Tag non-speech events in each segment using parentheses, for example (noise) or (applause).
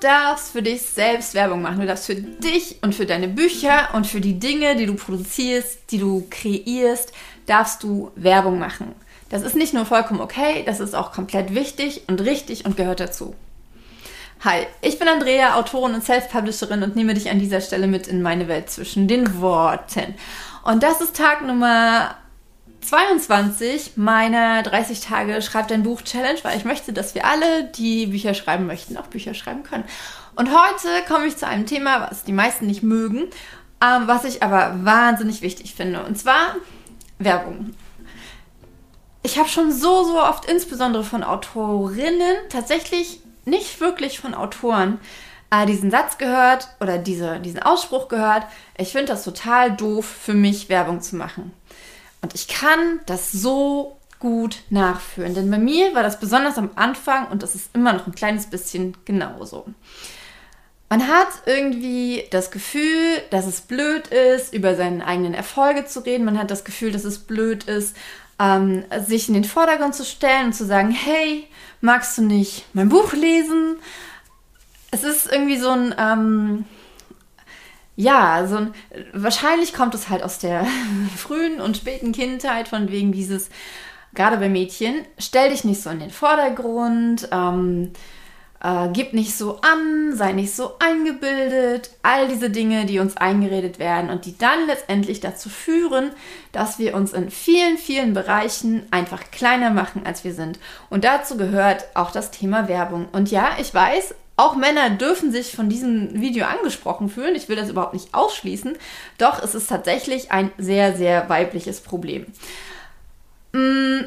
darfst für dich selbst Werbung machen. Du darfst für dich und für deine Bücher und für die Dinge, die du produzierst, die du kreierst, darfst du Werbung machen. Das ist nicht nur vollkommen okay, das ist auch komplett wichtig und richtig und gehört dazu. Hi, ich bin Andrea, Autorin und Self-Publisherin und nehme dich an dieser Stelle mit in meine Welt zwischen den Worten. Und das ist Tag Nummer 22 meiner 30 Tage Schreib dein Buch Challenge, weil ich möchte, dass wir alle, die Bücher schreiben möchten, auch Bücher schreiben können. Und heute komme ich zu einem Thema, was die meisten nicht mögen, ähm, was ich aber wahnsinnig wichtig finde. Und zwar Werbung. Ich habe schon so, so oft, insbesondere von Autorinnen, tatsächlich nicht wirklich von Autoren, äh, diesen Satz gehört oder diese, diesen Ausspruch gehört. Ich finde das total doof, für mich Werbung zu machen. Und ich kann das so gut nachführen. Denn bei mir war das besonders am Anfang und das ist immer noch ein kleines bisschen genauso. Man hat irgendwie das Gefühl, dass es blöd ist, über seine eigenen Erfolge zu reden. Man hat das Gefühl, dass es blöd ist, ähm, sich in den Vordergrund zu stellen und zu sagen, hey, magst du nicht mein Buch lesen? Es ist irgendwie so ein, ähm, ja, so ein, wahrscheinlich kommt es halt aus der (laughs) frühen und späten Kindheit, von wegen dieses, gerade bei Mädchen, stell dich nicht so in den Vordergrund, ähm, äh, gib nicht so an, sei nicht so eingebildet, all diese Dinge, die uns eingeredet werden und die dann letztendlich dazu führen, dass wir uns in vielen, vielen Bereichen einfach kleiner machen, als wir sind. Und dazu gehört auch das Thema Werbung. Und ja, ich weiß, auch Männer dürfen sich von diesem Video angesprochen fühlen. Ich will das überhaupt nicht ausschließen. Doch es ist tatsächlich ein sehr, sehr weibliches Problem. Mm,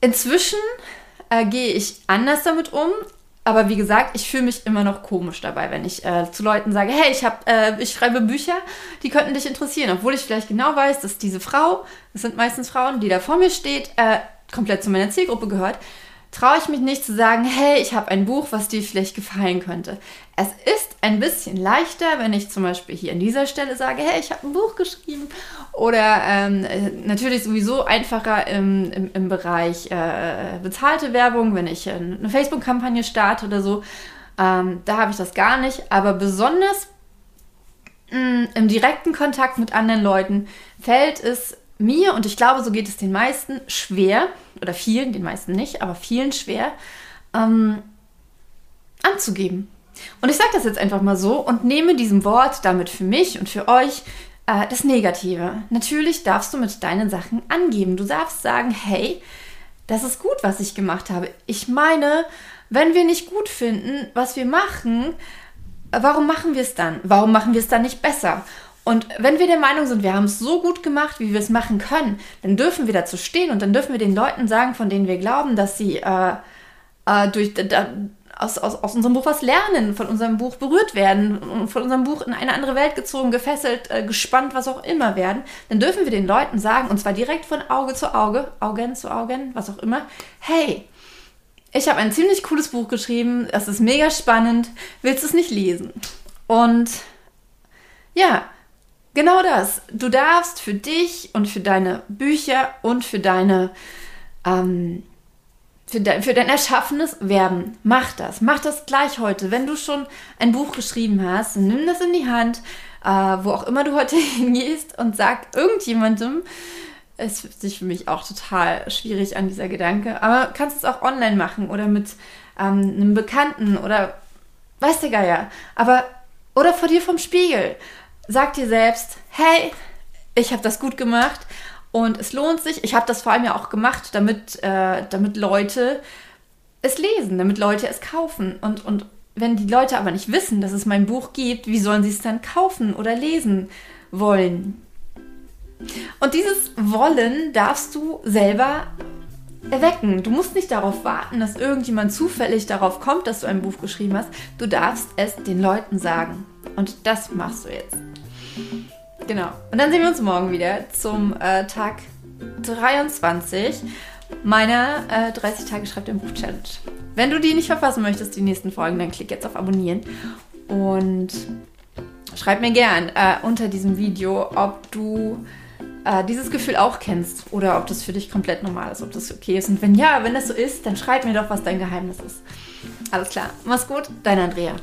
inzwischen äh, gehe ich anders damit um. Aber wie gesagt, ich fühle mich immer noch komisch dabei, wenn ich äh, zu Leuten sage, hey, ich, hab, äh, ich schreibe Bücher, die könnten dich interessieren. Obwohl ich vielleicht genau weiß, dass diese Frau, das sind meistens Frauen, die da vor mir steht, äh, komplett zu meiner Zielgruppe gehört traue ich mich nicht zu sagen, hey, ich habe ein Buch, was dir vielleicht gefallen könnte. Es ist ein bisschen leichter, wenn ich zum Beispiel hier an dieser Stelle sage, hey, ich habe ein Buch geschrieben. Oder ähm, natürlich sowieso einfacher im, im, im Bereich äh, bezahlte Werbung, wenn ich eine Facebook-Kampagne starte oder so. Ähm, da habe ich das gar nicht. Aber besonders mh, mm, im direkten Kontakt mit anderen Leuten fällt es mir, und ich glaube, so geht es den meisten, schwer, oder vielen, den meisten nicht, aber vielen schwer, ähm, anzugeben. Und ich sage das jetzt einfach mal so und nehme diesem Wort damit für mich und für euch äh, das Negative. Natürlich darfst du mit deinen Sachen angeben. Du darfst sagen, hey, das ist gut, was ich gemacht habe. Ich meine, wenn wir nicht gut finden, was wir machen, warum machen wir es dann? Warum machen wir es dann nicht besser? Und wenn wir der Meinung sind, wir haben es so gut gemacht, wie wir es machen können, dann dürfen wir dazu stehen und dann dürfen wir den Leuten sagen, von denen wir glauben, dass sie äh, äh, durch, da, aus, aus, aus unserem Buch was lernen, von unserem Buch berührt werden von unserem Buch in eine andere Welt gezogen, gefesselt, äh, gespannt, was auch immer werden, dann dürfen wir den Leuten sagen, und zwar direkt von Auge zu Auge, Augen zu Augen, was auch immer, hey, ich habe ein ziemlich cooles Buch geschrieben, das ist mega spannend, willst du es nicht lesen? Und ja, Genau das. Du darfst für dich und für deine Bücher und für deine ähm, für, de für dein Erschaffenes werben. Mach das. Mach das gleich heute. Wenn du schon ein Buch geschrieben hast, nimm das in die Hand, äh, wo auch immer du heute (laughs) hingehst und sag irgendjemandem, es fühlt sich für mich auch total schwierig an, dieser Gedanke, aber kannst es auch online machen oder mit ähm, einem Bekannten oder weiß der Geier. Aber oder vor dir vom Spiegel sag dir selbst, hey, ich habe das gut gemacht und es lohnt sich. Ich habe das vor allem ja auch gemacht, damit, äh, damit Leute es lesen, damit Leute es kaufen. Und, und wenn die Leute aber nicht wissen, dass es mein Buch gibt, wie sollen sie es dann kaufen oder lesen wollen? Und dieses Wollen darfst du selber erwecken. Du musst nicht darauf warten, dass irgendjemand zufällig darauf kommt, dass du ein Buch geschrieben hast. Du darfst es den Leuten sagen. Und das machst du jetzt. Genau. Und dann sehen wir uns morgen wieder zum äh, Tag 23 meiner äh, 30 Tage Schreibt im Buch Challenge. Wenn du die nicht verpassen möchtest, die nächsten Folgen, dann klick jetzt auf Abonnieren und schreib mir gern äh, unter diesem Video, ob du äh, dieses Gefühl auch kennst oder ob das für dich komplett normal ist, ob das okay ist. Und wenn ja, wenn das so ist, dann schreib mir doch, was dein Geheimnis ist. Alles klar. Mach's gut, dein Andrea.